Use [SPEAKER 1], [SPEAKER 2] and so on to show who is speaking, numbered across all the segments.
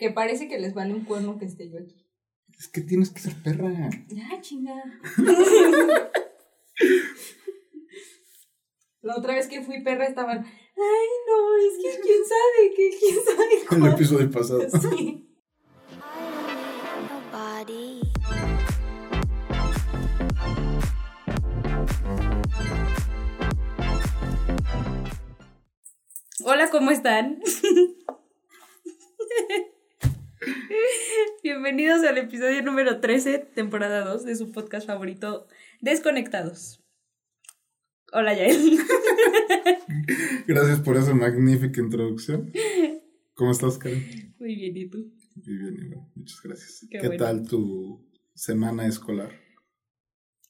[SPEAKER 1] Que parece que les vale un cuerno que esté yo aquí.
[SPEAKER 2] Es que tienes que ser perra.
[SPEAKER 1] Ya, chinga. La otra vez que fui perra estaban, ay no, es que quién sabe, que quién sabe
[SPEAKER 2] El
[SPEAKER 1] cuál".
[SPEAKER 2] episodio pasado.
[SPEAKER 1] Sí. Hola, ¿cómo están? Bienvenidos al episodio número 13, temporada 2 de su podcast favorito, Desconectados. Hola, Yael.
[SPEAKER 2] Gracias por esa magnífica introducción. ¿Cómo estás, Karen?
[SPEAKER 1] Muy bien, ¿y tú?
[SPEAKER 2] Muy bien, igual. Muchas gracias.
[SPEAKER 1] Qué
[SPEAKER 2] ¿Qué,
[SPEAKER 1] bueno.
[SPEAKER 2] tal tu semana escolar?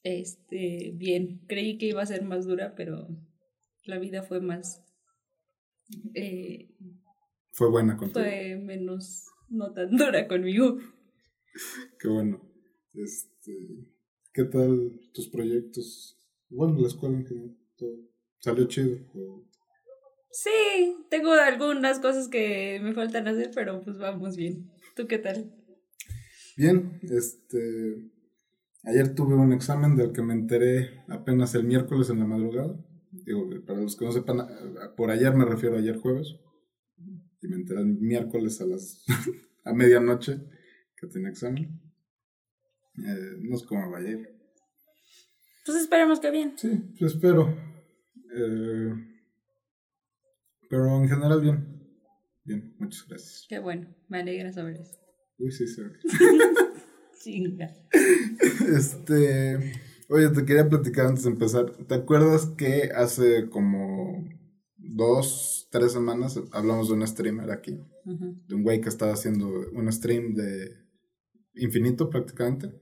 [SPEAKER 1] Este, bien. Creí que iba a ser más dura, pero la vida fue más. eh,
[SPEAKER 2] Fue buena contigo.
[SPEAKER 1] fue menos, no tan dura conmigo.
[SPEAKER 2] Qué bueno. Este, ¿Qué tal tus proyectos? Bueno, la escuela en general. Todo. ¿Salió chido? ¿O
[SPEAKER 1] Sí, tengo algunas cosas que me faltan hacer, pero pues vamos bien. ¿Tú qué tal?
[SPEAKER 2] Bien, este. Ayer tuve un examen del que me enteré apenas el miércoles en la madrugada. Digo, para los que no sepan, por ayer me refiero a ayer jueves. Y me enteré el miércoles a las. a medianoche que tenía examen. Eh, no sé cómo va a ir.
[SPEAKER 1] Pues esperemos que bien.
[SPEAKER 2] Sí, pues espero. Eh, pero en general, bien. Bien, muchas gracias.
[SPEAKER 1] Qué bueno, me alegra saber eso.
[SPEAKER 2] Uy, sí, sí.
[SPEAKER 1] Chinga.
[SPEAKER 2] Este, oye, te quería platicar antes de empezar. ¿Te acuerdas que hace como dos, tres semanas hablamos de un streamer aquí?
[SPEAKER 1] Ujú.
[SPEAKER 2] De un güey que estaba haciendo un stream de infinito prácticamente.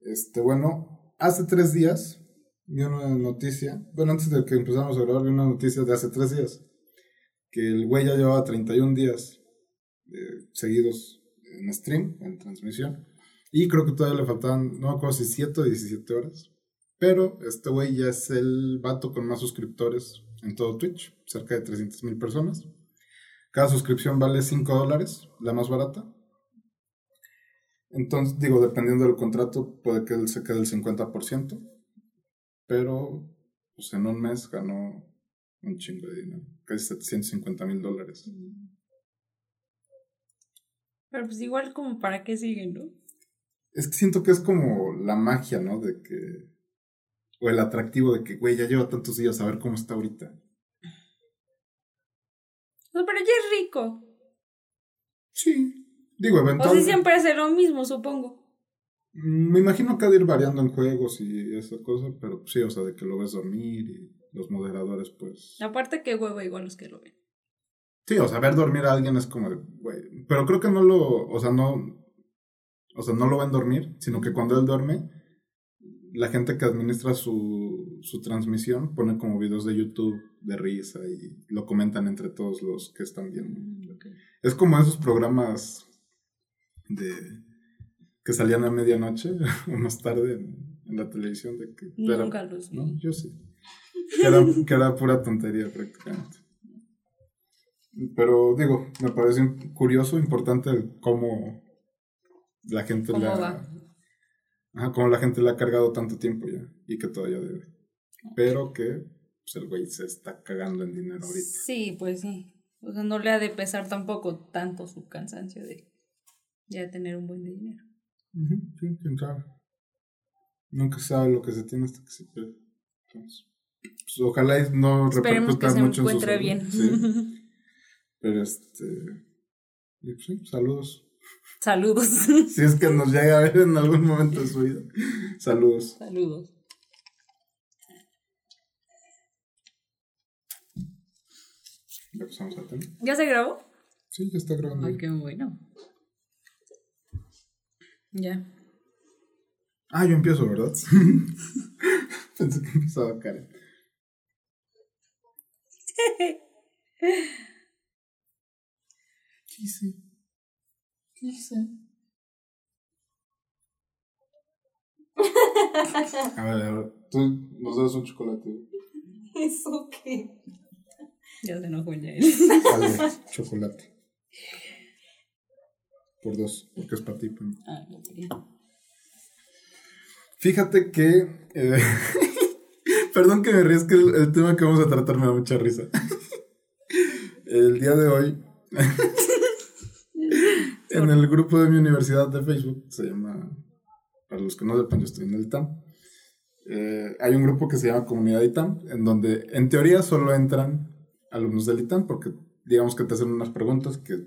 [SPEAKER 2] Este, bueno, hace tres días vi una noticia. Bueno, antes de que empezáramos a grabar, vi una noticia de hace tres días. Que el güey ya llevaba 31 días eh, seguidos en stream, en transmisión. Y creo que todavía le faltaban, no me acuerdo si 7 o 17 horas. Pero este güey ya es el vato con más suscriptores en todo Twitch, cerca de 300 mil personas. Cada suscripción vale 5 dólares, la más barata. Entonces, digo, dependiendo del contrato, puede que él se quede el 50%. Pero, pues en un mes ganó un chingo de dinero, casi 750 mil dólares.
[SPEAKER 1] Pero pues igual como para qué siguen, ¿no?
[SPEAKER 2] Es que siento que es como la magia, ¿no? De que. O el atractivo de que, güey, ya lleva tantos días a ver cómo está ahorita.
[SPEAKER 1] No, pero ya es rico.
[SPEAKER 2] Sí. Digo,
[SPEAKER 1] O si
[SPEAKER 2] eventualmente.
[SPEAKER 1] siempre hace lo mismo, supongo.
[SPEAKER 2] Mm, Me imagino que ha de ir variando en juegos y esa cosa, pero sí, o sea, de que lo ves dormir y los moderadores, pues.
[SPEAKER 1] Aparte que huevo igual los que lo ven.
[SPEAKER 2] Sí, o sea, ver dormir a alguien es como de, güey. Pero creo que no lo. O sea, no. O sea, no lo ven dormir, sino que cuando él duerme, la gente que administra su, su transmisión pone como videos de YouTube de risa y lo comentan entre todos los que están viendo. Es como esos programas de que salían a medianoche o más tarde en, en la televisión de que era-
[SPEAKER 1] Nunca los
[SPEAKER 2] no, yo sí. Que era, que era pura tontería prácticamente. Pero digo, me parece curioso, importante el cómo la gente
[SPEAKER 1] ¿Cómo va?
[SPEAKER 2] Ajá, cómo la gente le ha cargado tanto tiempo ya y que todavía debe. Pero que pues, el güey se está cagando en dinero ahorita.
[SPEAKER 1] Sí, pues sí. O sea, no le ha de pesar tampoco tanto su cansancio de ya tener un buen dinero.
[SPEAKER 2] Ujú, sí, quién sabe. Nunca se sabe lo que se tiene hasta que se pierde. Entonces, pues, ojalá y no
[SPEAKER 1] Esperemos que
[SPEAKER 2] repercuta
[SPEAKER 1] se
[SPEAKER 2] mucho en su salud.
[SPEAKER 1] bien.
[SPEAKER 2] Sí. Pero este. y, pues, sí, saludos.
[SPEAKER 1] Saludos.
[SPEAKER 2] Si es que nos llega a ver en algún momento de su vida. Saludos.
[SPEAKER 1] Saludos.
[SPEAKER 2] Ya pasamos al tema.
[SPEAKER 1] ¿Ya se grabó?
[SPEAKER 2] Sí, ya está grabando.
[SPEAKER 1] Ay, qué bueno. Ya.
[SPEAKER 2] Ah, yo empiezo, ¿verdad? Pensé que empezaba Karen. ¿Qué hice? ¿Qué hice? A ver, a ver, tú nos das un chocolate.
[SPEAKER 1] ¿Eso qué? Ya se enojó ya él.
[SPEAKER 2] Dale, chocolate. por dos, porque es para ti. mí.
[SPEAKER 1] Ah, no quería.
[SPEAKER 2] Fíjate que. eh, perdón que me ríes, que el, el tema que vamos a tratar me da mucha risa. el día de hoy. en el grupo de mi universidad de Facebook, se llama. Para los que no sepan, yo estoy en el ITAM. eh, hay un grupo que se llama Comunidad ITAM, en donde en teoría solo entran alumnos del ITAM, porque digamos que te hacen unas preguntas que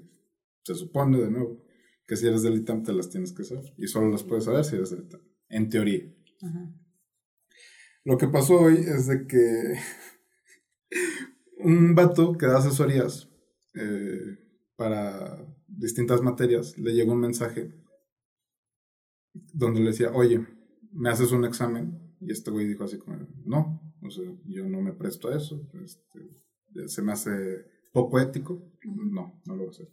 [SPEAKER 2] se supone, de nuevo, que si eres del ITAM te las tienes que saber. Y solo las puedes saber si eres del ITAM. En teoría.
[SPEAKER 1] Ajá.
[SPEAKER 2] Lo que pasó hoy es de que un vato que da asesorías eh, para distintas materias le llegó un mensaje donde le decía, oye, ¿me haces un examen? Y este güey dijo así como, no, o sea, yo no me presto a eso, este, se me hace poco ético, no, no lo voy a hacer.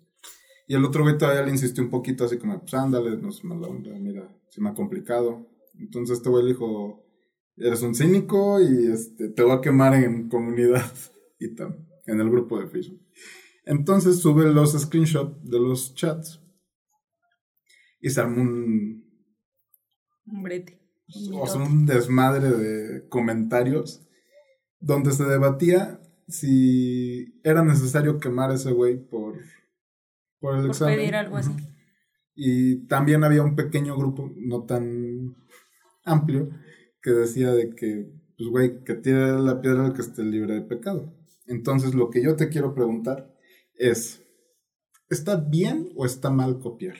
[SPEAKER 2] Y el otro güey todavía le insistió un poquito así como, pues ándale, no es mala onda, mira, se me ha complicado. Entonces este güey le dijo, eres un cínico y este, te voy a quemar en comunidad y tal, en el grupo de Facebook. Entonces sube los screenshots de los chats y se armó un,
[SPEAKER 1] Un brete.
[SPEAKER 2] o sea, un desmadre de comentarios donde se debatía si era necesario quemar a ese güey por, por el
[SPEAKER 1] Por
[SPEAKER 2] examen.
[SPEAKER 1] pedir algo así.
[SPEAKER 2] Y también había un pequeño grupo, no tan amplio, que decía de que, pues güey, que tire la piedra el que esté libre de pecado. Entonces lo que yo te quiero preguntar es, ¿está bien o está mal copiar?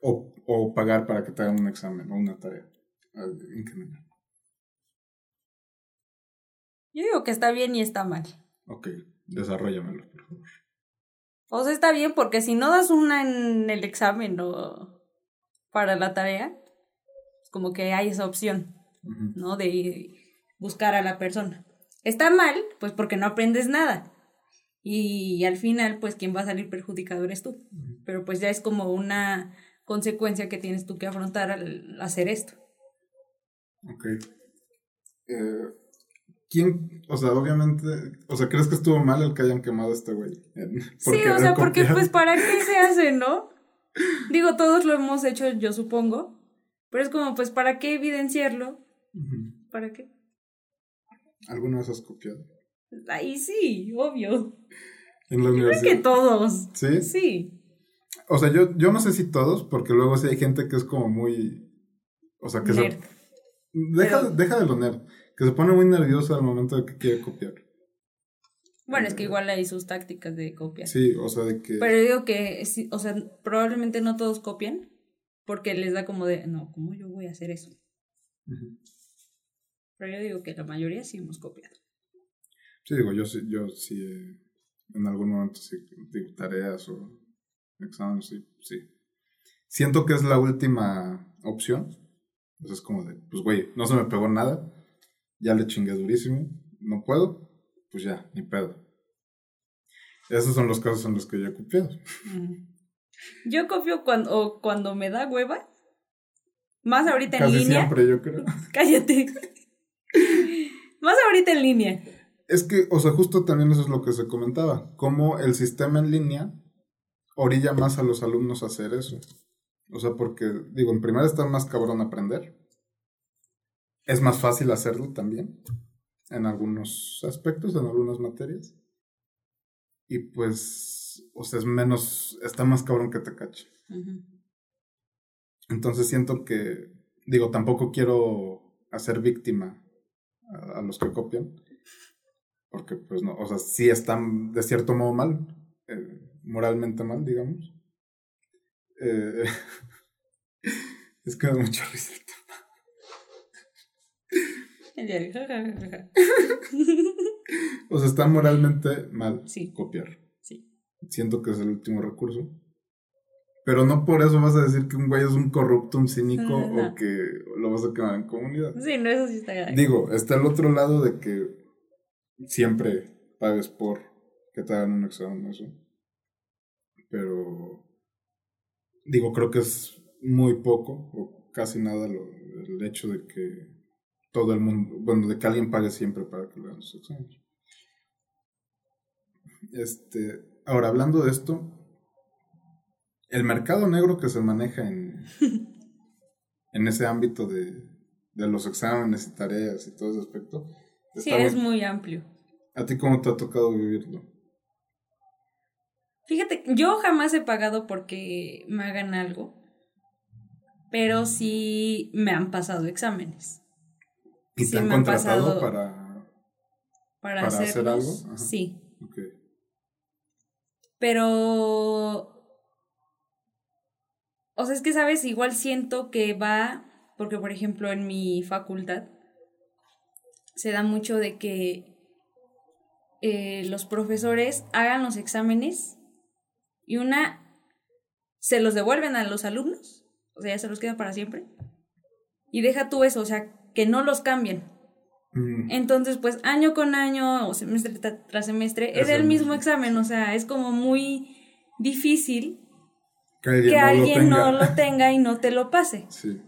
[SPEAKER 2] O, o pagar para que te hagan un examen o una tarea eh, en general.
[SPEAKER 1] Yo digo que está bien y está mal.
[SPEAKER 2] Ok, desarrollamelo, por favor.
[SPEAKER 1] O sea, está bien porque si no das una en el examen o para la tarea, es como que hay esa opción. ¿no? De buscar a la persona. Está mal, pues porque no aprendes nada. Y al final, pues quien va a salir perjudicado eres tú. Pero pues ya es como una consecuencia que tienes tú que afrontar al hacer esto.
[SPEAKER 2] Ok. Eh, ¿Quién, o sea, obviamente, o sea, ¿crees que estuvo mal el que hayan quemado a este güey?
[SPEAKER 1] Sí, o sea, porque pues para qué se hace, ¿no? Digo, todos lo hemos hecho, yo supongo. Pero es como, pues, ¿para qué evidenciarlo? ¿Para qué?
[SPEAKER 2] ¿Alguna vez has copiado?
[SPEAKER 1] Ahí sí, obvio.
[SPEAKER 2] En la
[SPEAKER 1] Creo que todos.
[SPEAKER 2] ¿Sí?
[SPEAKER 1] Sí.
[SPEAKER 2] O sea, yo, yo no sé si todos, porque luego sí hay gente que es como muy. O sea, que
[SPEAKER 1] Nerd.
[SPEAKER 2] se. Deja,
[SPEAKER 1] Pero-
[SPEAKER 2] deja de lo nerd. Que se pone muy nerviosa al momento de que quiere copiar.
[SPEAKER 1] Bueno, es que igual hay sus tácticas de copia.
[SPEAKER 2] Sí, o sea, de que.
[SPEAKER 1] Pero digo que, sí, o sea, probablemente no todos copian porque les da como de, no, ¿cómo yo voy a hacer eso? Pero yo digo que la mayoría sí hemos copiado.
[SPEAKER 2] Sí, digo, yo sí, yo sí, eh, en algún momento sí, digo, tareas o exámenes, sí, sí. Siento que es la última opción. Entonces es como de, pues güey, no se me pegó nada, ya le chingué durísimo, no puedo, pues ya, ni pedo. Esos son los casos en los que yo he copiado.
[SPEAKER 1] Yo copio cuando, o cuando me da hueva. Más ahorita en línea.
[SPEAKER 2] siempre, yo creo.
[SPEAKER 1] Cállate. Más ahorita en línea.
[SPEAKER 2] Es que, o sea, justo también eso es lo que se comentaba, cómo el sistema en línea orilla más a los alumnos a hacer eso. O sea, porque, digo, en primera está más cabrón aprender. Es más fácil hacerlo también, en algunos aspectos, en algunas materias. Y pues, o sea, es menos, está más cabrón que te cache. Entonces siento que, digo, tampoco quiero hacer víctima a, a los que copian. Porque, pues, no, o sea, sí están de cierto modo mal, eh, moralmente mal, digamos. Eh, es que da mucha risa. el tema. O sea, está moralmente mal
[SPEAKER 1] Sí.
[SPEAKER 2] copiar.
[SPEAKER 1] Sí.
[SPEAKER 2] Siento que es el último recurso. Pero no por eso vas a decir que un güey es un corrupto, un cínico
[SPEAKER 1] No.
[SPEAKER 2] o que lo vas a quemar en comunidad.
[SPEAKER 1] Sí, no, eso sí está grave.
[SPEAKER 2] Digo, está el otro lado de que siempre pagues por que te hagan un examen, eso. Pero, digo, creo que es muy poco o casi nada lo, el hecho de que todo el mundo, bueno, de que alguien pague siempre para que le hagan sus exámenes. Este, ahora, hablando de esto, el mercado negro que se maneja en, en ese ámbito de, de los exámenes y tareas y todo ese aspecto.
[SPEAKER 1] Sí, es muy amplio.
[SPEAKER 2] ¿A ti cómo te ha tocado vivirlo?
[SPEAKER 1] Fíjate, yo jamás he pagado porque me hagan algo, pero sí me han pasado exámenes.
[SPEAKER 2] ¿Y te han contratado para,
[SPEAKER 1] para, hacer algo? Sí. Pero... O sea, es que, ¿sabes? Igual siento que va, porque por ejemplo en mi facultad se da mucho de que eh, los profesores hagan los exámenes y una se los devuelven a los alumnos, o sea, ya se los queda para siempre. Y deja tú eso, o sea, que no los cambien. Mm. Entonces, pues año con año o semestre tras semestre es, el mismo examen, o sea, es como muy difícil que alguien, no, lo, tenga y no te lo pase.
[SPEAKER 2] Sí.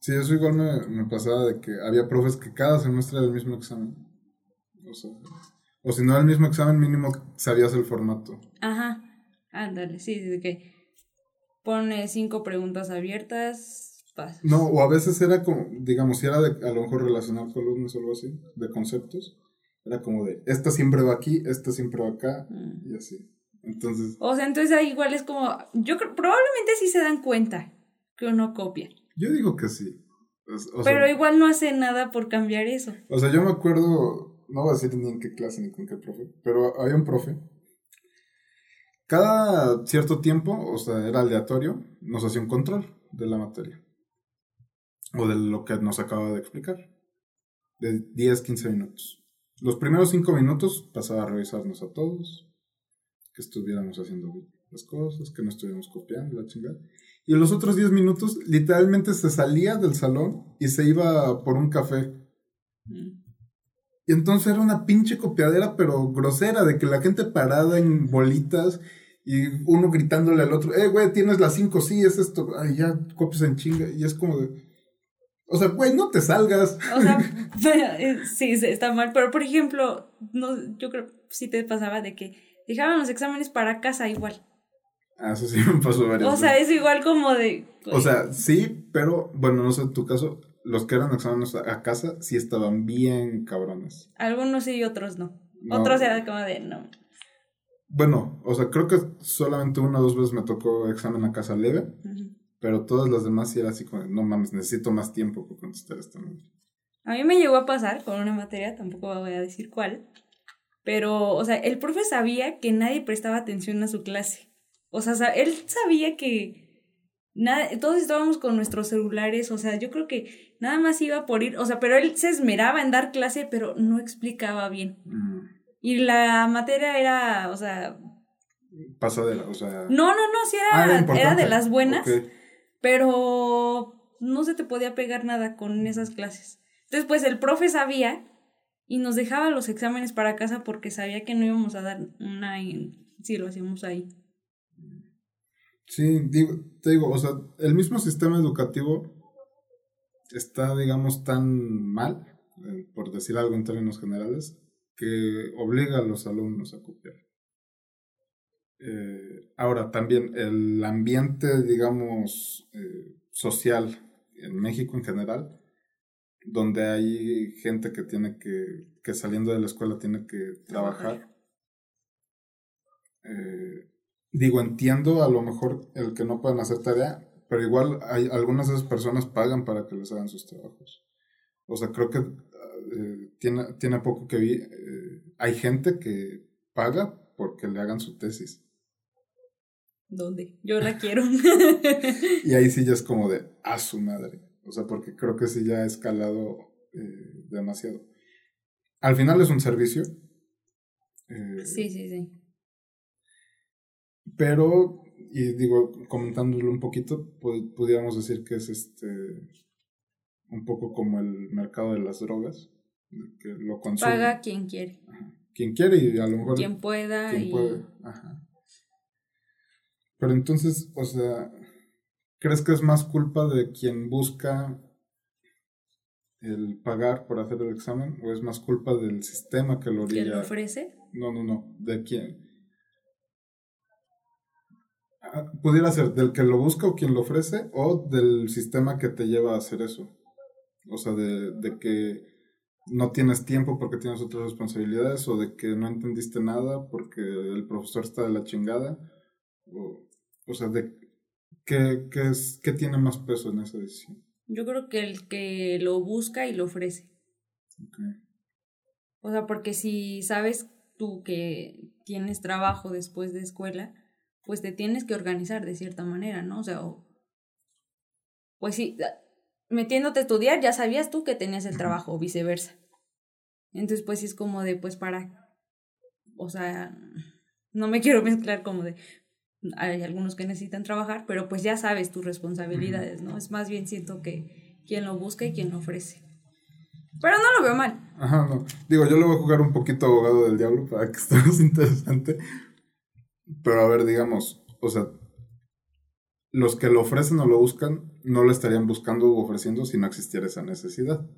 [SPEAKER 2] Sí, eso igual me, me, pasaba de que había profes que cada semestre era el mismo examen. O, sea, o si no era el mismo examen, mínimo sabías el formato.
[SPEAKER 1] Ajá. Ándale, sí, de que pone cinco preguntas abiertas.
[SPEAKER 2] No, o a veces era como, digamos, si era de a lo mejor relacionar columnas o algo así, de conceptos, era como de, esta siempre va aquí, esta siempre va acá, mm. y así. Entonces.
[SPEAKER 1] O sea, entonces ahí igual es como, yo creo, probablemente sí se dan cuenta que uno copia.
[SPEAKER 2] Yo digo que sí.
[SPEAKER 1] Pero igual no hace nada por cambiar eso.
[SPEAKER 2] O sea, yo me acuerdo, no voy a decir ni en qué clase ni con qué profe, pero había un profe cada cierto tiempo, o sea, era aleatorio, nos hacía un control de la materia. O de lo que nos acaba de explicar. De 10, 15 minutos. Los primeros 5 minutos pasaba a revisarnos a todos. Que estuviéramos haciendo las cosas, que no estuviéramos copiando, la chingada. Y los otros 10 minutos, literalmente se salía del salón y se iba por un café. Mm. Y entonces era una pinche copiadera, pero grosera, de que la gente parada en bolitas y uno gritándole al otro, eh, güey, tienes las cinco, sí, es esto, ay, ya copias en chinga, y es como de... O sea, güey, no te salgas.
[SPEAKER 1] O sea, eh, sí, está mal, pero por ejemplo, no, yo creo sí te pasaba de que dejaban los exámenes para casa igual.
[SPEAKER 2] Ah, eso sí me pasó varias
[SPEAKER 1] O sea, es igual como de...
[SPEAKER 2] O sea, sí, pero bueno, no sé en tu caso, los que eran exámenes a casa sí estaban bien cabrones.
[SPEAKER 1] Algunos sí y otros no. Otros eran como de no.
[SPEAKER 2] Bueno, o sea, creo que solamente una o dos veces me tocó examen a casa leve, pero todas las demás sí era así como, no mames, necesito más tiempo para contestar esta
[SPEAKER 1] A mí me llegó a pasar con una materia, tampoco voy a decir cuál, pero, o sea, el profe sabía que nadie prestaba atención a su clase. O sea, él sabía que nada, todos estábamos con nuestros celulares, o sea, yo creo que nada más iba por ir, o sea, pero él se esmeraba en dar clase, pero no explicaba bien. Mm. Y la materia era, o sea...
[SPEAKER 2] Pasadera, o sea...
[SPEAKER 1] No, no, no, sí era, ah, era, de las buenas, pero no se te podía pegar nada con esas clases. Entonces, pues el profe sabía y nos dejaba los exámenes para casa porque sabía que no íbamos a dar una si lo hacíamos ahí.
[SPEAKER 2] Sí, digo, te digo, o sea, el mismo sistema educativo está, digamos, tan mal, eh, por decir algo en términos generales, que obliga a los alumnos a copiar. Eh, ahora, también el ambiente, digamos, eh, social en México en general, donde hay gente que tiene que, que saliendo de la escuela tiene que trabajar. Eh, digo, entiendo a lo mejor el que no puedan hacer tarea, pero igual hay algunas de esas personas pagan para que les hagan sus trabajos. O sea, creo que eh, tiene, tiene poco que vi, eh, hay gente que paga porque le hagan su tesis.
[SPEAKER 1] ¿Dónde? Yo la quiero.
[SPEAKER 2] y ahí sí ya es como de a su madre. O sea, porque creo que sí ya ha escalado eh, demasiado. Al final es un servicio.
[SPEAKER 1] sí, sí, sí.
[SPEAKER 2] Pero, y digo, comentándolo un poquito, pudiéramos decir que es este un poco como el mercado de las drogas que lo consume.
[SPEAKER 1] Paga quien quiere.
[SPEAKER 2] Quien quiere y a lo mejor...
[SPEAKER 1] Quien pueda.
[SPEAKER 2] Quien puede. Ajá. Pero entonces, o sea, ¿crees que es más culpa de quien busca el pagar por hacer el examen o es más culpa del sistema que lo orilla?
[SPEAKER 1] ¿Que lo ofrece?
[SPEAKER 2] No, no, no, de quién. Ah, Pudiera ser del que lo busca o quien lo ofrece o del sistema que te lleva a hacer eso. O sea, de, de que no tienes tiempo porque tienes otras responsabilidades o de que no entendiste nada porque el profesor está de la chingada. O, o sea, de qué, qué, es, qué tiene más peso en esa decisión.
[SPEAKER 1] Yo creo que el que lo busca y lo ofrece.
[SPEAKER 2] Okay.
[SPEAKER 1] O sea, porque si sabes tú que tienes trabajo después de escuela, pues te tienes que organizar de cierta manera, ¿no? O sea, o, pues sí, metiéndote a estudiar ya sabías tú que tenías el trabajo o viceversa. Entonces, pues sí es como de, pues para, o sea, no me quiero mezclar como de, hay algunos que necesitan trabajar, pero pues ya sabes tus responsabilidades, ¿no? Es más bien siento que quien lo busca y quien lo ofrece. Pero no lo veo mal.
[SPEAKER 2] Ajá, no. Digo, yo le voy a jugar un poquito abogado del diablo para que esté más interesante. Pero a ver, digamos, o sea, los que lo ofrecen o lo buscan no lo estarían buscando u ofreciendo si no existiera esa necesidad.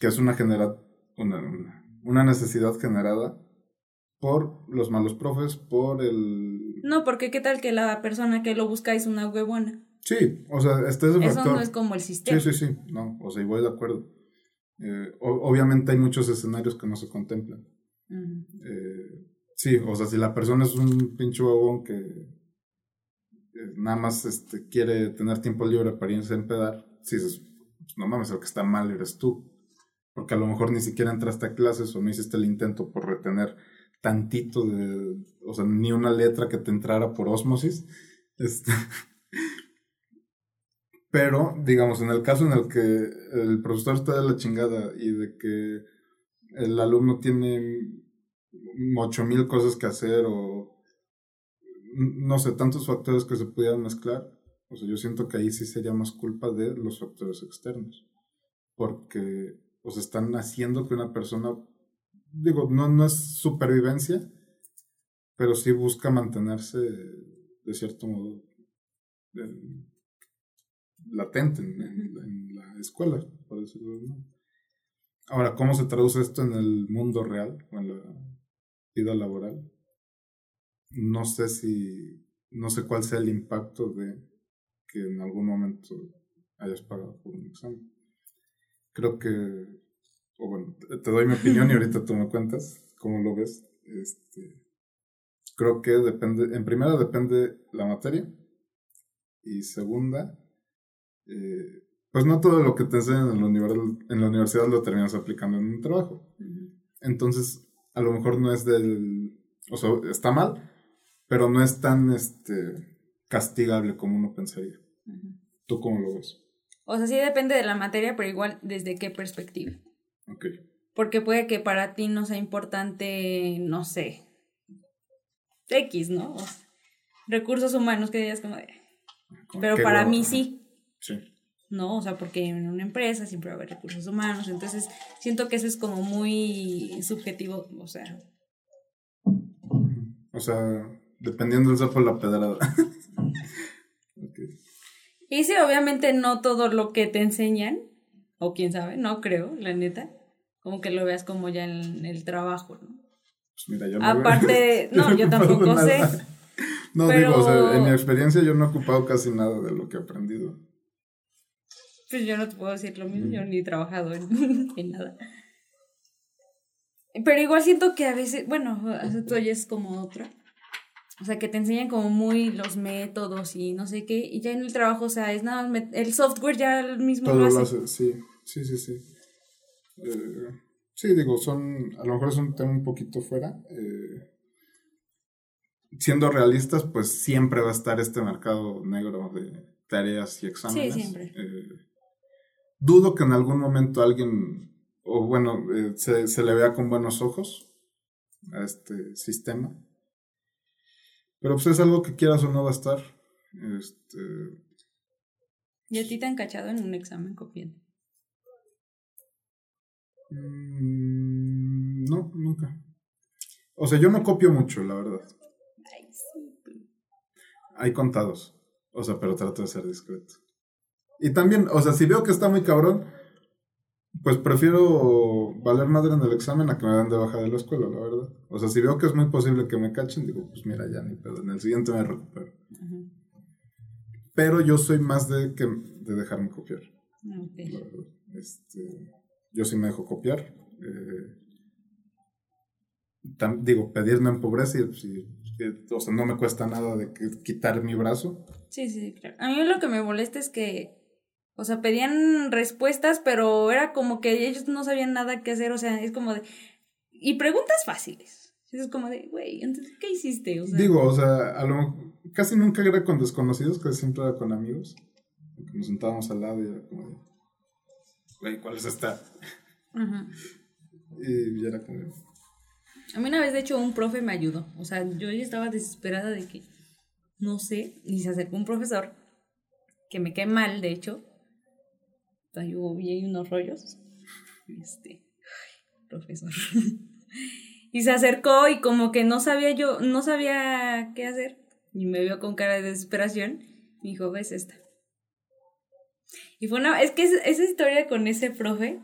[SPEAKER 2] Que es una, genera una, una necesidad generada por los malos profes, por el...
[SPEAKER 1] No, porque qué tal que la persona que lo busca es una huevona.
[SPEAKER 2] Sí, o sea, este es el
[SPEAKER 1] Eso
[SPEAKER 2] factor.
[SPEAKER 1] no es como el sistema.
[SPEAKER 2] Sí, sí, sí, no, o sea, y voy de acuerdo. Eh, o- obviamente hay muchos escenarios que no se contemplan. Eh, sí, o sea, si la persona es un pinche huevón que eh, nada más este, quiere tener tiempo libre para irse a empedar, si dices, pues, no mames, el que está mal eres tú. Porque a lo mejor ni siquiera entraste a clases o no hiciste el intento por retener tantito de, o sea, ni una letra que te entrara por osmosis. Este, pero, digamos, en el caso en el que el profesor está de la chingada y de que el alumno tiene ocho mil cosas que hacer o no sé, tantos factores que se pudieran mezclar, o sea, yo siento que ahí sí sería más culpa de los factores externos. Porque, o sea, están haciendo que una persona, digo, no, no es supervivencia, pero sí busca mantenerse de cierto modo eh, latente en, en- en la escuela, por decirlo. Ahora, ¿cómo se traduce esto en el mundo real o en la vida laboral? No sé si, no sé cuál sea el impacto de que en algún momento hayas pagado por un examen. Creo que, o bueno, te doy mi opinión y ahorita tú me cuentas cómo lo ves. Este, creo que depende, en primera depende la materia y segunda, eh, pues no todo lo que te enseñan en la, en la universidad lo terminas aplicando en un trabajo. Entonces, a lo mejor no es del, o sea, está mal, pero no es tan este castigable como uno pensaría. ¿Tú cómo lo ves?
[SPEAKER 1] O sea, sí depende de la materia, pero igual desde qué perspectiva.
[SPEAKER 2] Ok.
[SPEAKER 1] Porque puede que para ti no sea importante, no sé, X, ¿no? O sea, recursos humanos que digas como de... Pero para mí sí,
[SPEAKER 2] Sí.
[SPEAKER 1] ¿No? O sea, porque en una empresa siempre va a haber recursos humanos, entonces siento que eso es como muy subjetivo, o sea,
[SPEAKER 2] O sea, dependiendo del sapo la pedrada.
[SPEAKER 1] Y sí, obviamente no todo lo que te enseñan, o quién sabe, no creo, la neta, como que lo veas como ya en el trabajo, ¿no?
[SPEAKER 2] Pues mira, yo no
[SPEAKER 1] Aparte, no, yo tampoco sé.
[SPEAKER 2] No,
[SPEAKER 1] pero-
[SPEAKER 2] digo, o sea, en mi experiencia yo no he ocupado casi nada de lo que he aprendido.
[SPEAKER 1] Pues yo no te puedo decir lo mismo, yo ni he trabajado en, en nada. Pero igual siento que a veces, bueno, esto ya es como otra. O sea, que te enseñan como muy los métodos y no sé qué, y ya en el trabajo, o sea, es nada más, el software ya el mismo
[SPEAKER 2] Todo
[SPEAKER 1] lo hace.
[SPEAKER 2] sí, sí, sí, sí. Eh, sí, digo, son, a lo mejor es un tema un poquito fuera. eh, siendo realistas, pues siempre va a estar este mercado negro de tareas y exámenes.
[SPEAKER 1] siempre.
[SPEAKER 2] Eh, dudo que en algún momento alguien, o bueno, eh, se, se le vea con buenos ojos a este sistema. Pero pues es algo que quieras o no va a estar. Este,
[SPEAKER 1] ¿Y a ti te han cachado en un examen copiando?
[SPEAKER 2] Mm, no, nunca. O sea, yo no copio mucho, la verdad. Hay contados. O sea, pero trato de ser discreto. Y también, o sea, si veo que está muy cabrón, pues prefiero valer madre en el examen a que me den de baja de la escuela, la verdad. O sea, si veo que es muy posible que me cachen, digo, pues mira, ya ni pedo, en el siguiente me recupero. Pero yo soy más de, que, de dejarme copiar. La verdad. Este, yo sí me dejo copiar. Eh, digo, pedirme en pobreza y, pues, o sea, no me cuesta nada de quitar mi brazo.
[SPEAKER 1] Sí, sí, claro. A mí lo que me molesta es que, o sea, pedían respuestas, pero era como que ellos no sabían nada que hacer, o sea, es como de... Y preguntas fáciles. Es como de, güey, entonces, ¿qué hiciste?
[SPEAKER 2] Digo, o sea, a lo, casi nunca era con desconocidos, casi siempre era con amigos. Nos sentábamos al lado y era como de, güey, ¿cuál es esta? Y era como de,
[SPEAKER 1] a mí una vez, de hecho, un profe me ayudó. O sea, yo ya estaba desesperada de que, no sé, y se acercó un profesor que me cae mal, de hecho. Yo vi ahí unos rollos. Este, profesor. y se acercó y como que no sabía yo, no sabía qué hacer. Y me vio con cara de desesperación. Me dijo, ves esta. Y fue una, es que esa historia con ese profe,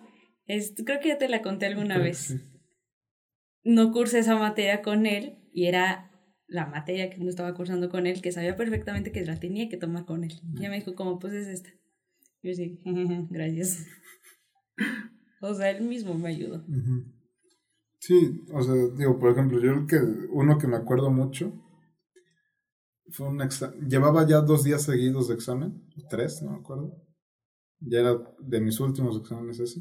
[SPEAKER 1] es, creo que ya te la conté alguna vez no cursé esa materia con él y era la materia que no estaba cursando con él, que sabía perfectamente que la tenía que tomar con él. Y ella me dijo, como, pues es esta. Yo sí, gracias. o sea, él mismo me ayudó.
[SPEAKER 2] Sí, o sea, digo, por ejemplo, yo el que, uno que me acuerdo mucho, fue un examen, llevaba ya dos días seguidos de examen, tres, no me acuerdo. Ya era de mis últimos exámenes ese.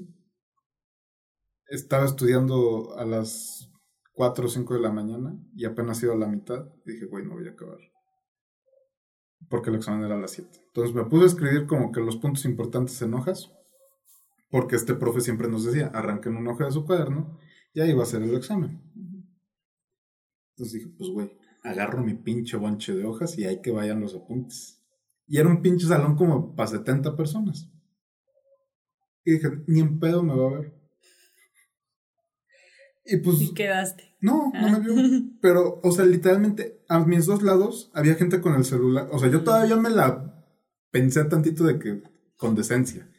[SPEAKER 2] Estaba estudiando a las 4 o 5 de la mañana y apenas iba a la mitad. dije, güey, no voy a acabar. Porque el examen era a las 7. Entonces me puse a escribir como que los puntos importantes en hojas. Porque este profe siempre nos decía, arranquen una hoja de su cuaderno y ahí va a ser el examen. Entonces dije, pues güey, agarro mi pinche bonche de hojas y ahí que vayan los apuntes. Y era un pinche salón como para 70 personas. Y dije, ni en pedo me va a ver. Y pues.
[SPEAKER 1] quedaste.
[SPEAKER 2] No, no me vio. Ah. Pero, o sea, literalmente, a mis dos lados había gente con el celular. O sea, yo todavía me la pensé tantito de que. con decencia.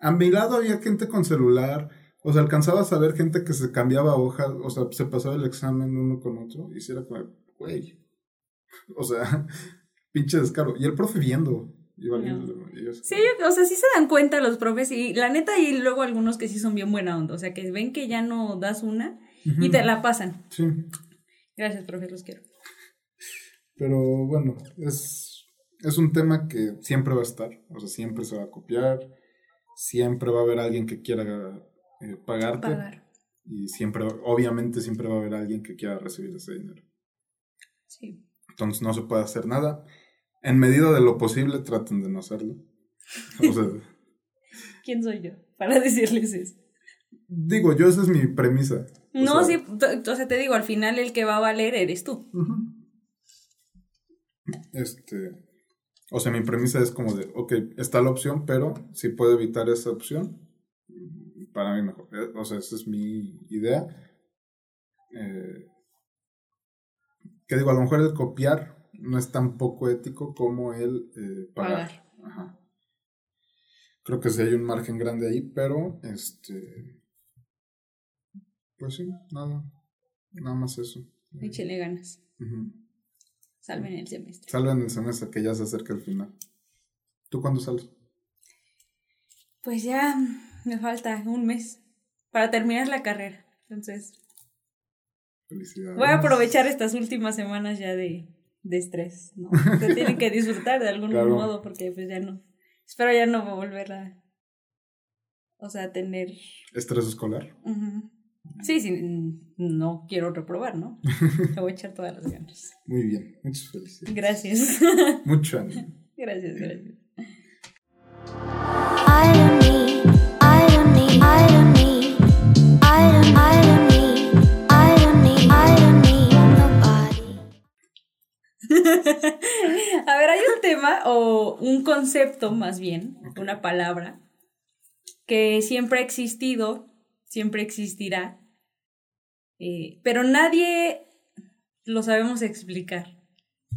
[SPEAKER 2] A mi lado había gente con celular. O sea, alcanzaba a saber gente que se cambiaba hojas. O sea, se pasaba el examen uno con otro. Y si era como, güey. O sea, pinche descaro. Y el profe viendo.
[SPEAKER 1] Sí, o sea, sí se dan cuenta los profes y la neta y luego algunos que sí son bien buena onda, o sea, que ven que ya no das una y te la pasan. Sí. Gracias, profe, los quiero.
[SPEAKER 2] Pero bueno, es, es un tema que siempre va a estar, o sea, siempre se va a copiar, siempre va a haber alguien que quiera eh, pagarte. Pagar. Y siempre, obviamente, siempre va a haber alguien que quiera recibir ese dinero. Sí. Entonces no se puede hacer nada en medida de lo posible traten de no hacerlo. O sea,
[SPEAKER 1] ¿Quién soy yo para decirles eso?
[SPEAKER 2] Digo, yo esa es mi premisa.
[SPEAKER 1] No, sí, o sea, te digo, al final el que va a valer eres tú.
[SPEAKER 2] Este, o sea, mi premisa es como de, ok, está la opción, pero si puedo evitar esa opción, para mí mejor. Eh, o sea, esa es mi idea. Eh, que digo, a lo mejor el copiar no es tan poco ético como el eh, pagar. Ajá. Creo que sí hay un margen grande ahí, pero este. Pues sí, nada. Nada más eso.
[SPEAKER 1] Échele ganas. Salven el semestre.
[SPEAKER 2] Salven el semestre que ya se acerca el final. ¿Tú cuándo sales?
[SPEAKER 1] Pues ya me falta un mes para terminar la carrera. Entonces. Felicidades. Voy a aprovechar estas últimas semanas ya de, de estrés, ¿no? Se tienen que disfrutar de algún modo porque pues ya no, espero ya no volver a, o sea, tener...
[SPEAKER 2] ¿Estrés escolar?
[SPEAKER 1] Sí, sí, no quiero reprobar, ¿no? Le voy a echar todas las ganas.
[SPEAKER 2] Muy bien, muchas felicidades.
[SPEAKER 1] Gracias.
[SPEAKER 2] Mucho ánimo.
[SPEAKER 1] Gracias, gracias. a ver, hay un tema o un concepto más bien, una palabra, que siempre ha existido, siempre existirá, eh, pero nadie lo sabemos explicar,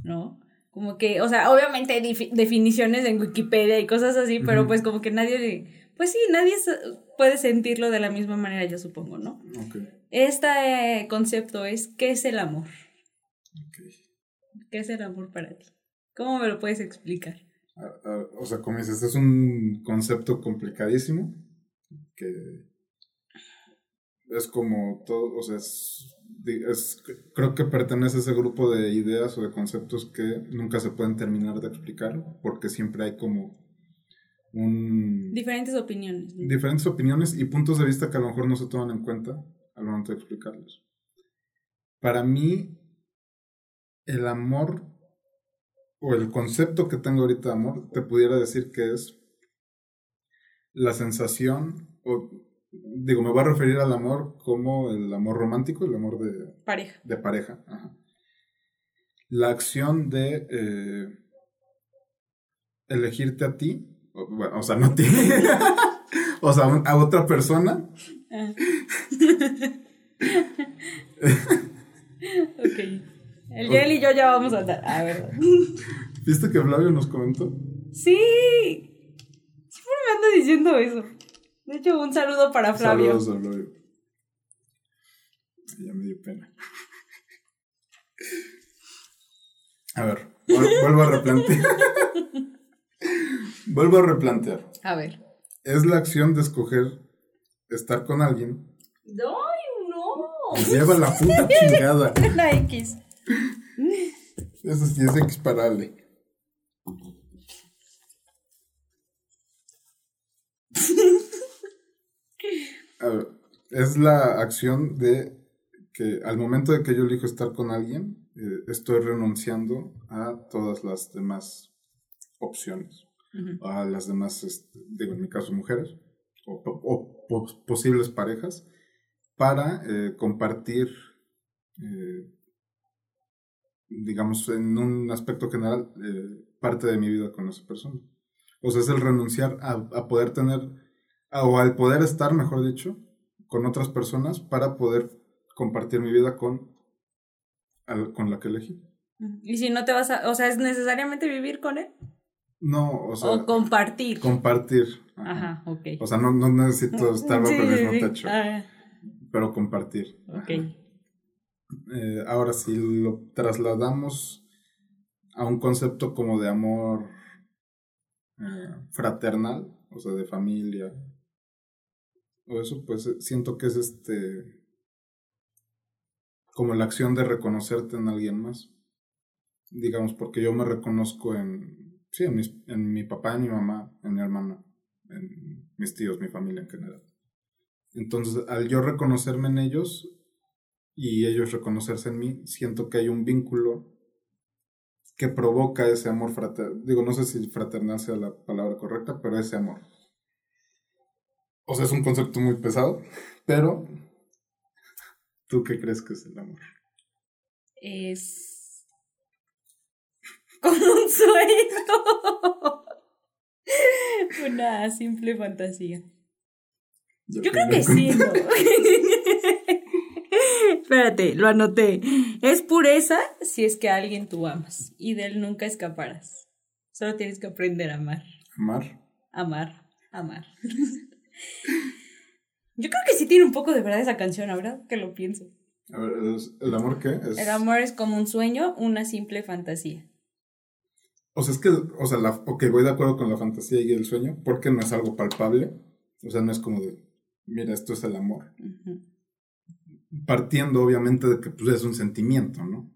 [SPEAKER 1] ¿no? Como que, o sea, obviamente hay definiciones en Wikipedia y cosas así, pero pues como que nadie pues sí, nadie puede sentirlo de la misma manera, yo supongo, ¿no? Este concepto es, ¿qué es el amor? ¿Qué es el amor para ti? ¿Cómo me lo puedes explicar?
[SPEAKER 2] O sea, como dices, es un concepto complicadísimo que es como todo, o sea, es, creo que pertenece a ese grupo de ideas o de conceptos que nunca se pueden terminar de explicar porque siempre hay como un...
[SPEAKER 1] Diferentes opiniones.
[SPEAKER 2] Diferentes opiniones y puntos de vista que a lo mejor no se toman en cuenta al momento de explicarlos. Para mí, el amor o el concepto que tengo ahorita de amor, te pudiera decir que es la sensación, o digo, me voy a referir al amor como el amor romántico, el amor de
[SPEAKER 1] pareja.
[SPEAKER 2] De pareja. La acción de eh, elegirte a ti, o, bueno, o sea, no a ti, o sea, a otra persona. Ah.
[SPEAKER 1] ok. El Yel y yo ya vamos a andar. A ver.
[SPEAKER 2] ¿Viste que Flavio nos comentó?
[SPEAKER 1] Sí. Siempre me anda diciendo eso. De hecho, un saludo para Flavio.
[SPEAKER 2] Saludos a Flavio. Ya me dio pena. A ver, vuelvo a replantear. vuelvo a replantear.
[SPEAKER 1] A ver.
[SPEAKER 2] Es la acción de escoger estar con alguien.
[SPEAKER 1] ¡Ay, no!
[SPEAKER 2] Lleva la puta chingada.
[SPEAKER 1] La X.
[SPEAKER 2] Eso sí es exparable. A ver, es la acción de que al momento de que yo elijo estar con alguien, eh, estoy renunciando a todas las demás opciones, a las demás, este, digo, en mi caso, mujeres o, posibles parejas, para eh, compartir eh, digamos, en un aspecto general, eh, parte de mi vida con esa persona. O sea, es el renunciar a, poder tener, o al poder estar, mejor dicho, con otras personas para poder compartir mi vida con, con la que elegí.
[SPEAKER 1] ¿Y si no te vas a, o sea, es necesariamente vivir con él?
[SPEAKER 2] No, o sea.
[SPEAKER 1] O compartir.
[SPEAKER 2] Compartir.
[SPEAKER 1] Ajá, ok.
[SPEAKER 2] O sea, no, no necesito estar bajo el mismo techo. Ah. Pero compartir.
[SPEAKER 1] Ok.
[SPEAKER 2] Eh, ahora, si lo trasladamos a un concepto como de amor eh, fraternal, o sea, de familia, o eso, pues eh, siento que es este como la acción de reconocerte en alguien más. Digamos, porque yo me reconozco en, sí, en, en mi papá, en mi mamá, en mi hermana, en mis tíos, mi familia en general. Entonces, al yo reconocerme en ellos, y ellos reconocerse en mí, siento que hay un vínculo que provoca ese amor fraternal. Digo, no sé si fraternal sea la palabra correcta, pero ese amor. O sea, es un concepto muy pesado, pero ¿tú qué crees que es el amor?
[SPEAKER 1] Es como un sueño. Una simple fantasía. Yo, creo que sí, ¿no? Espérate, lo anoté. Es pureza si es que a alguien tú amas y de él nunca escaparás. Solo tienes que aprender a amar.
[SPEAKER 2] Amar.
[SPEAKER 1] Amar, amar. Yo creo que sí tiene un poco de verdad esa canción, ¿verdad? Que lo pienso.
[SPEAKER 2] A ver, ¿el amor qué? Es...
[SPEAKER 1] El amor es como un sueño, una simple fantasía.
[SPEAKER 2] O sea, es que, o sea, la, ok, voy de acuerdo con la fantasía y el sueño, porque no es algo palpable. O sea, no es como de, mira, esto es el amor partiendo obviamente de que pues, es un sentimiento, ¿no?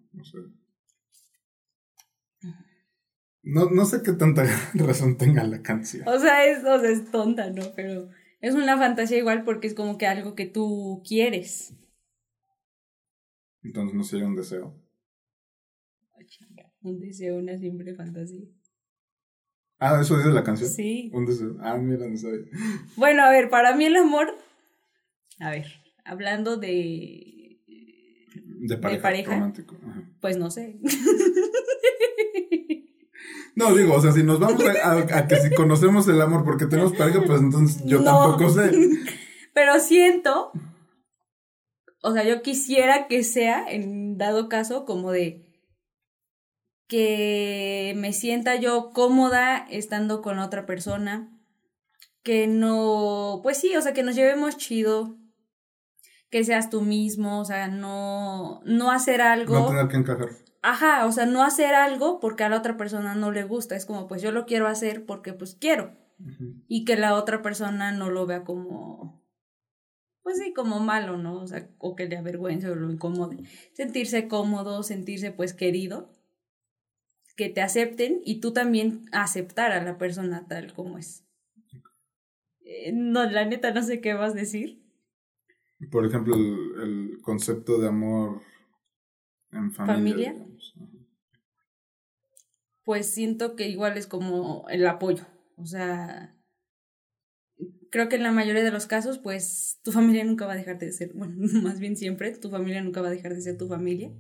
[SPEAKER 2] no, no sé qué tanta razón tenga la canción.
[SPEAKER 1] O sea, es, o sea, es tonta, ¿no? Pero es una fantasía igual porque es como que algo que tú quieres.
[SPEAKER 2] Entonces no sería un deseo.
[SPEAKER 1] un deseo, una simple fantasía.
[SPEAKER 2] Ah, eso dice la canción.
[SPEAKER 1] Sí.
[SPEAKER 2] Un deseo. Ah, mira, no sabía.
[SPEAKER 1] Bueno, a ver, para mí el amor. A ver, hablando de,
[SPEAKER 2] de pareja, romántico.
[SPEAKER 1] pues no sé.
[SPEAKER 2] No, digo, o sea, si nos vamos a, que si conocemos el amor porque tenemos pareja, pues entonces yo tampoco sé.
[SPEAKER 1] Pero siento, o sea, yo quisiera que sea, en dado caso, como de que me sienta yo cómoda estando con otra persona, que no, pues sí, o sea, que nos llevemos chido, que seas tú mismo, o sea, no, no hacer algo.
[SPEAKER 2] No tener que encajar.
[SPEAKER 1] Ajá, o sea, no hacer algo porque a la otra persona no le gusta, es como, pues yo lo quiero hacer porque pues quiero. Y que la otra persona no lo vea como, pues sí, como malo, ¿no? O sea, o que le avergüence o lo incomode. Sentirse cómodo, sentirse pues querido, que te acepten y tú también aceptar a la persona tal como es. Eh, no, la neta no sé qué vas a decir.
[SPEAKER 2] Por ejemplo, el, concepto de amor en familia. ¿Familia?
[SPEAKER 1] Pues siento que igual es como el apoyo. O sea, creo que en la mayoría de los casos, pues tu familia nunca va a dejar de ser, bueno, más bien siempre, tu familia nunca va a dejar de ser tu familia.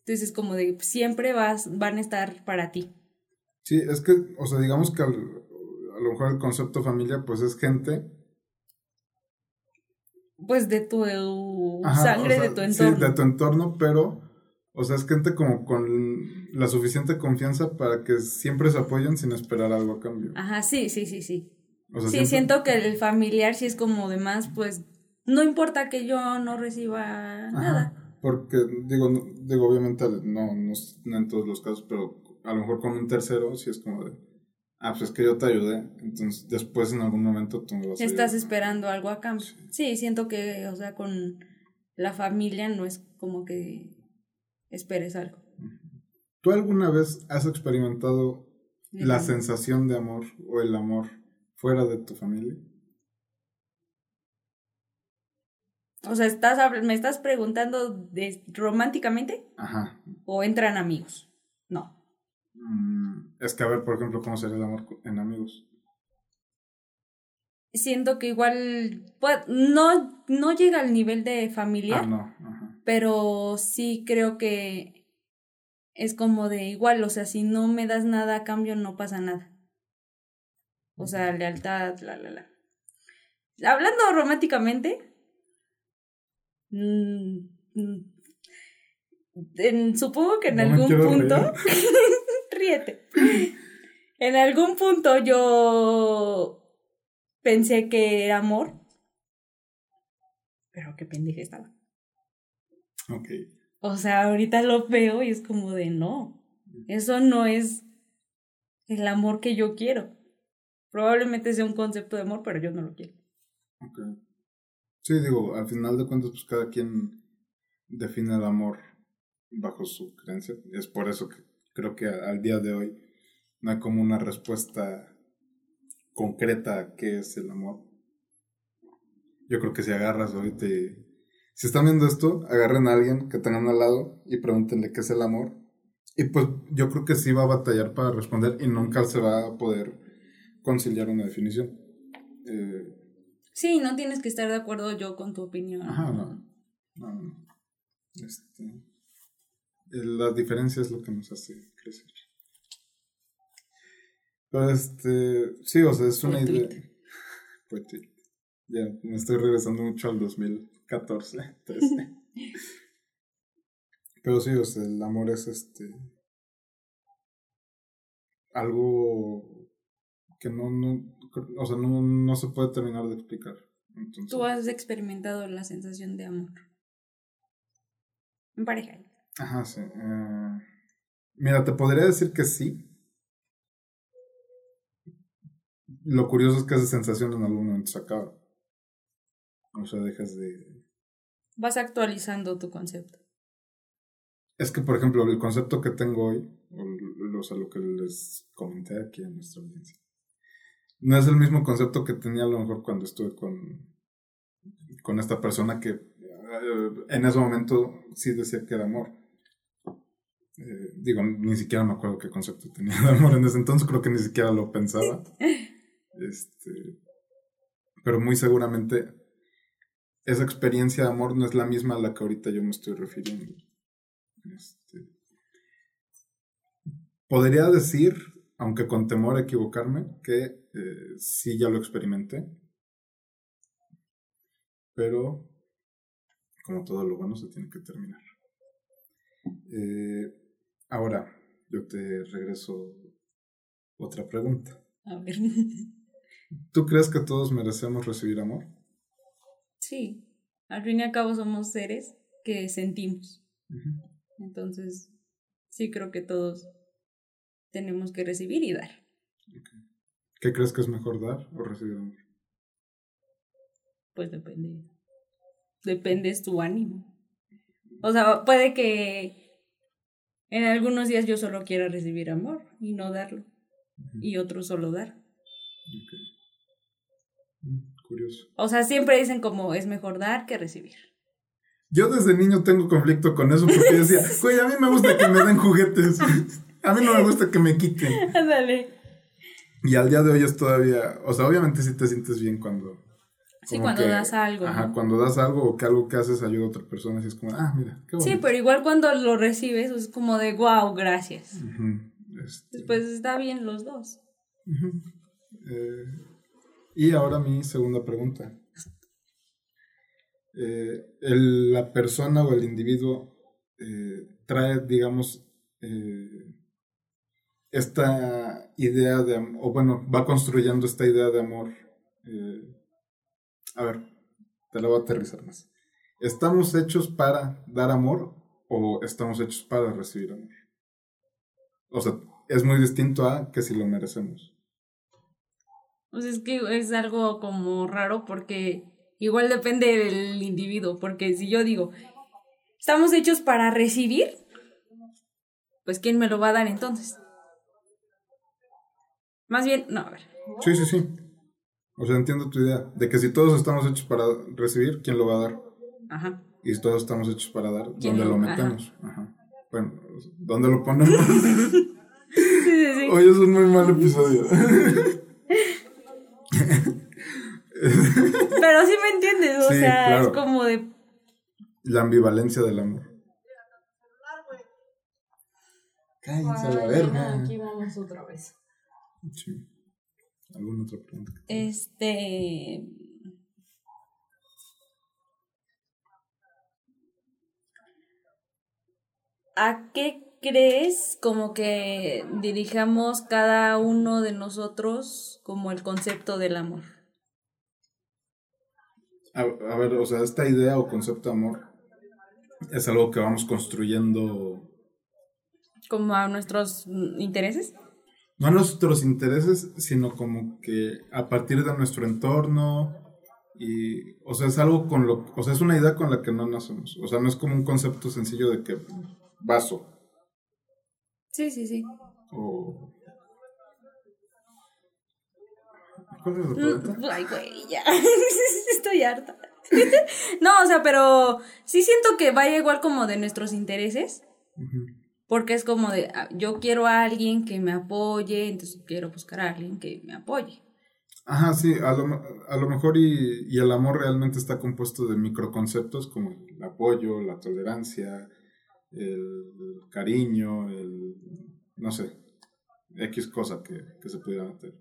[SPEAKER 1] Entonces es como de siempre vas, van a estar para ti.
[SPEAKER 2] Sí, es que, o sea, digamos que a lo mejor el concepto familia, pues es gente.
[SPEAKER 1] Pues de tu sangre, de tu entorno.
[SPEAKER 2] Sí, de tu entorno, pero, o sea, es gente como con la suficiente confianza para que siempre se apoyen sin esperar algo a cambio.
[SPEAKER 1] Ajá, sí, sí, sí, sí. sí, siento que el familiar sí es como de más, pues, no importa que yo no reciba nada.
[SPEAKER 2] Porque, digo, digo obviamente no, no, en todos los casos, pero a lo mejor con un tercero sí es como de, ah, pues es que yo te ayudé, entonces después en algún momento tú me vas
[SPEAKER 1] a Estás esperando algo a cambio. Sí. siento que, o sea, con la familia no es como que esperes algo.
[SPEAKER 2] ¿Tú alguna vez has experimentado la sensación de amor o el amor fuera de tu familia?
[SPEAKER 1] O sea, estás, me estás preguntando de, románticamente.
[SPEAKER 2] Ajá.
[SPEAKER 1] ¿O entran amigos? No.
[SPEAKER 2] Mm, es que a ver, por ejemplo, ¿cómo sería el amor en amigos?
[SPEAKER 1] Siento que igual pues, no, no llega al nivel de familia.
[SPEAKER 2] Ah, no. Ajá.
[SPEAKER 1] Pero sí creo que es como de igual, o sea, si no me das nada a cambio, no pasa nada. O sea, lealtad, la, la, la. Hablando románticamente, Mm, mm. supongo que en algún punto. ríete. En algún punto yo pensé que era amor. Pero qué pendeja estaba.
[SPEAKER 2] Ok.
[SPEAKER 1] O sea, ahorita lo veo y es como de no. Eso no es el amor que yo quiero. Probablemente sea un concepto de amor, pero yo no lo quiero.
[SPEAKER 2] Ok. Sí, digo, al final de cuentas, pues cada quien define el amor bajo su creencia. Es por eso que creo que al día de hoy no hay como una respuesta concreta a qué es el amor. Yo creo que si agarras ahorita y... Si están viendo esto, agarren a alguien que tengan al lado y pregúntenle qué es el amor. Y pues yo creo que sí va a batallar para responder y nunca se va a poder conciliar una definición. Eh,
[SPEAKER 1] Sí, no tienes que estar de acuerdo yo con tu opinión.
[SPEAKER 2] Ajá, no. no, Este, la diferencia es lo que nos hace crecer. Pero este, sí, o sea, es una idea. Pues Ya, me estoy regresando mucho al 2014, 13. Pero sí, o sea, el amor es este. Algo que no, no, o sea, no, no se puede terminar de explicar.
[SPEAKER 1] Tú has experimentado la sensación de amor. En pareja.
[SPEAKER 2] Ajá, sí. Eh, mira, te podría decir que sí. Lo curioso es que esa sensación en algún momento se acaba. O sea, dejas de...
[SPEAKER 1] Vas actualizando tu concepto.
[SPEAKER 2] Es que, por ejemplo, el concepto que tengo hoy, o, sea, lo que les comenté aquí en nuestra audiencia, no es el mismo concepto que tenía a lo mejor cuando estuve con, con esta persona que eh, en ese momento sí decía que era amor. Eh, digo, ni siquiera me acuerdo qué concepto tenía de amor en ese entonces, creo que ni siquiera lo pensaba. Este, pero muy seguramente esa experiencia de amor no es la misma a la que ahorita yo me estoy refiriendo. Este, podría decir, aunque con temor a equivocarme, que eh, sí ya lo experimenté. Pero, como todo lo bueno, se tiene que terminar. Eh, ahora, yo te regreso otra pregunta.
[SPEAKER 1] A ver.
[SPEAKER 2] ¿Tú crees que todos merecemos recibir amor?
[SPEAKER 1] Sí, al fin y al cabo somos seres que sentimos. Entonces, sí creo que todos tenemos que recibir y dar.
[SPEAKER 2] ¿Qué crees que es mejor dar o recibir amor?
[SPEAKER 1] Pues depende. Depende es tu ánimo. O sea, puede que en algunos días yo solo quiera recibir amor y no darlo. Y otros solo dar.
[SPEAKER 2] Mm, curioso.
[SPEAKER 1] O sea, siempre dicen como es mejor dar que recibir.
[SPEAKER 2] Yo desde niño tengo conflicto con eso porque decía, güey, a mí me gusta que me den juguetes. A mí no me gusta que me quiten.
[SPEAKER 1] Ándale.
[SPEAKER 2] Y al día de hoy es todavía, o sea, obviamente sí te sientes bien cuando...
[SPEAKER 1] Sí, cuando das algo.
[SPEAKER 2] Ajá, cuando das algo o que algo que haces ayuda a otra persona, y es como, ah, mira,
[SPEAKER 1] qué bueno. Sí, pero igual cuando lo recibes es como de, wow, gracias. Este Después está bien los dos.
[SPEAKER 2] Eh, y ahora mi segunda pregunta. Eh, la persona o el individuo eh, trae, digamos, esta idea de, o bueno, va construyendo esta idea de amor. A ver, te la voy a aterrizar más. ¿Estamos hechos para dar amor o estamos hechos para recibir amor? O sea, es muy distinto a que si lo merecemos.
[SPEAKER 1] Pues es que es algo como raro porque igual depende del individuo, porque si yo digo, estamos hechos para recibir, pues ¿quién me lo va a dar entonces? Más bien, no, a ver.
[SPEAKER 2] Sí, sí, sí. O sea, entiendo tu idea, de que si todos estamos hechos para recibir, ¿quién lo va a dar? Ajá. Y si todos estamos hechos para dar, ¿dónde lo, metemos? Ajá. Bueno, ¿dónde lo ponemos? sí, sí, sí. Hoy es un muy mal episodio.
[SPEAKER 1] Pero sí me entiendes, o sea, es como de...
[SPEAKER 2] La ambivalencia del amor. Cállense la verga.
[SPEAKER 1] Aquí vamos otra vez.
[SPEAKER 2] Sí. ¿Alguna otra pregunta?
[SPEAKER 1] Este... ¿A qué crees como que dirijamos cada uno de nosotros como el concepto del amor?
[SPEAKER 2] A, ver, o sea, esta idea o concepto de amor es algo que vamos construyendo.
[SPEAKER 1] ¿Como a nuestros intereses?
[SPEAKER 2] No a nuestros intereses, sino como que a partir de nuestro entorno. Y, o sea, es algo con lo. O sea, es una idea con la que no nacemos. O sea, no es como un concepto sencillo de que vaso
[SPEAKER 1] Sí, sí, sí.
[SPEAKER 2] ¿Cuál es la pregunta?
[SPEAKER 1] Mm, ay, güey, ya. Estoy harta. no, o sea, pero sí siento que vaya igual como de nuestros intereses. Porque es como de, ah, yo quiero a alguien que me apoye, entonces quiero buscar a alguien que me apoye.
[SPEAKER 2] Ajá, sí, a lo, a lo mejor y, y, el amor realmente está compuesto de microconceptos como el apoyo, la tolerancia, el cariño, el, no sé, X cosa que, se pudiera meter.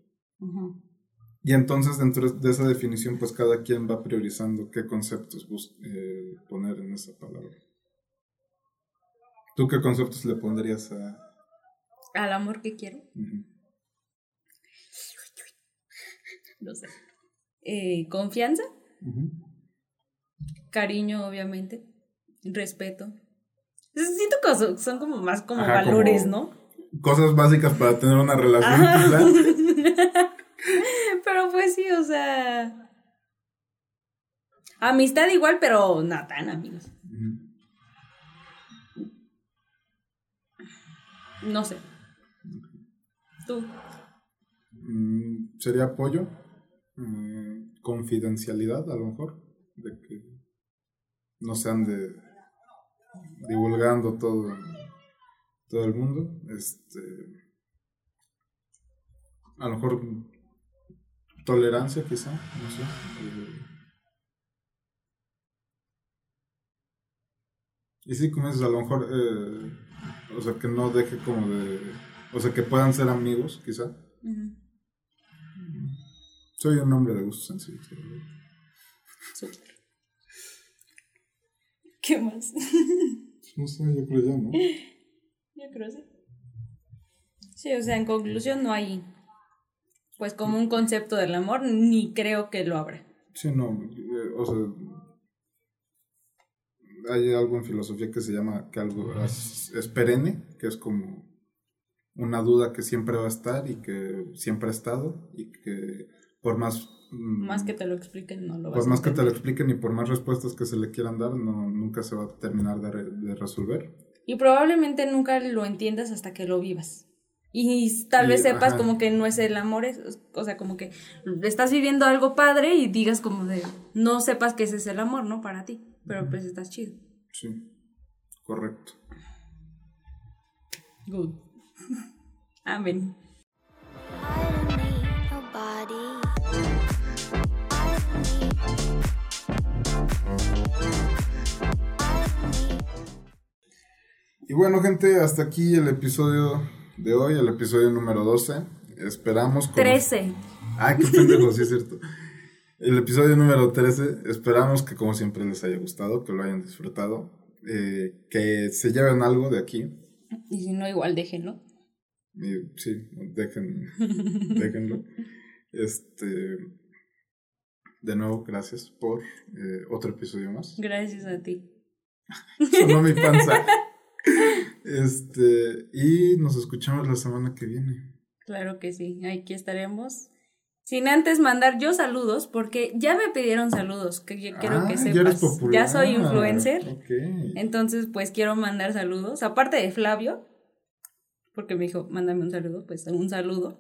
[SPEAKER 2] Y entonces dentro de esa definición, pues cada quien va priorizando qué conceptos eh, poner en esa palabra. ¿Tú qué conceptos le pondrías a...
[SPEAKER 1] Al amor que quiero? No sé. Eh, confianza. Cariño, obviamente. Respeto. Siento que son, como más como valores, ¿no?
[SPEAKER 2] Cosas básicas para tener una relación.
[SPEAKER 1] pero pues sí, o sea. Amistad igual, pero no tan amigos. No sé. Tú.
[SPEAKER 2] Mm, sería apoyo. Mm, confidencialidad, a lo mejor. De que no sean de divulgando todo, todo el mundo. Este, a lo mejor tolerancia quizá, no sé. Eh, y sí, dices, a lo mejor, eh, o sea, que no deje como de, o sea, que puedan ser amigos quizá. Soy un hombre de gusto sencillo.
[SPEAKER 1] ¿Qué más?
[SPEAKER 2] No sé, yo creo ya, ¿no?
[SPEAKER 1] Yo creo sí. Sí, o sea, en conclusión no hay pues como un concepto del amor, ni creo que lo abra.
[SPEAKER 2] Sí, no, eh, o sea, hay algo en filosofía que se llama que algo es, es perenne, que es como una duda que siempre va a estar y que siempre ha estado y que por más... mm,
[SPEAKER 1] Más que te lo expliquen, no lo vas
[SPEAKER 2] por
[SPEAKER 1] a
[SPEAKER 2] más que te lo expliquen y por más respuestas que se le quieran dar, no, nunca se va a terminar de, re- de resolver.
[SPEAKER 1] Y probablemente nunca lo entiendas hasta que lo vivas. Y tal
[SPEAKER 2] Y,
[SPEAKER 1] vez sepas
[SPEAKER 2] ajá.
[SPEAKER 1] como que no es el amor, es- o sea, como que estás viviendo algo padre y digas como de, no sepas que ese es el amor, ¿no? Para ti, pero pues estás chido.
[SPEAKER 2] Sí, correcto.
[SPEAKER 1] Good. Amén.
[SPEAKER 2] Y bueno, gente, hasta aquí el episodio de hoy, el episodio número 12. Esperamos... como-
[SPEAKER 1] 13.
[SPEAKER 2] Ay, qué pendejo, sí es cierto. El episodio número 13, esperamos que como siempre les haya gustado, que lo hayan disfrutado, eh, que se lleven algo de aquí.
[SPEAKER 1] Y si no, igual déjenlo.
[SPEAKER 2] Y, sí, dejen, déjenlo. Este, de nuevo, gracias por eh, otro episodio más.
[SPEAKER 1] Gracias a ti.
[SPEAKER 2] Sonó mi panza. Este, y nos escuchamos la semana que viene.
[SPEAKER 1] Claro que sí, aquí estaremos. Sin antes mandar yo saludos, porque ya me pidieron saludos, que yo quiero
[SPEAKER 2] Ah,
[SPEAKER 1] que
[SPEAKER 2] ya eres
[SPEAKER 1] sepas.
[SPEAKER 2] popular.
[SPEAKER 1] Ya soy influencer. Entonces, pues quiero mandar saludos. Aparte de Flavio, porque me dijo, mándame un saludo, pues un saludo.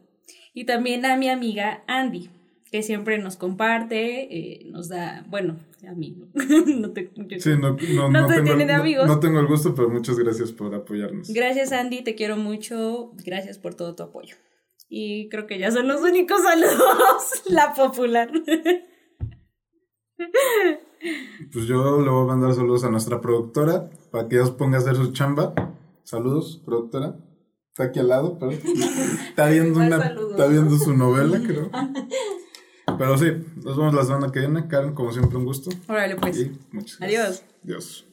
[SPEAKER 1] Y también a mi amiga Andy, que siempre nos comparte, eh, nos da, bueno, a mí, ¿no? Te- yo-
[SPEAKER 2] Sí, no, no,
[SPEAKER 1] No te
[SPEAKER 2] tengo,
[SPEAKER 1] tiene de amigos.
[SPEAKER 2] no tengo el gusto, pero muchas gracias por apoyarnos.
[SPEAKER 1] Gracias Andy, te quiero mucho. Gracias por todo tu apoyo. Y creo que ya son los únicos saludos. La popular.
[SPEAKER 2] Pues yo le voy a mandar saludos a nuestra productora para que ella os ponga a hacer su chamba. Saludos, productora. Está aquí al lado, pero está viendo, una, está viendo su novela, creo. Pero sí, nos vemos la semana que viene. Karen, como siempre, un gusto.
[SPEAKER 1] Órale, pues.
[SPEAKER 2] Y muchas gracias.
[SPEAKER 1] Adiós.
[SPEAKER 2] Adiós.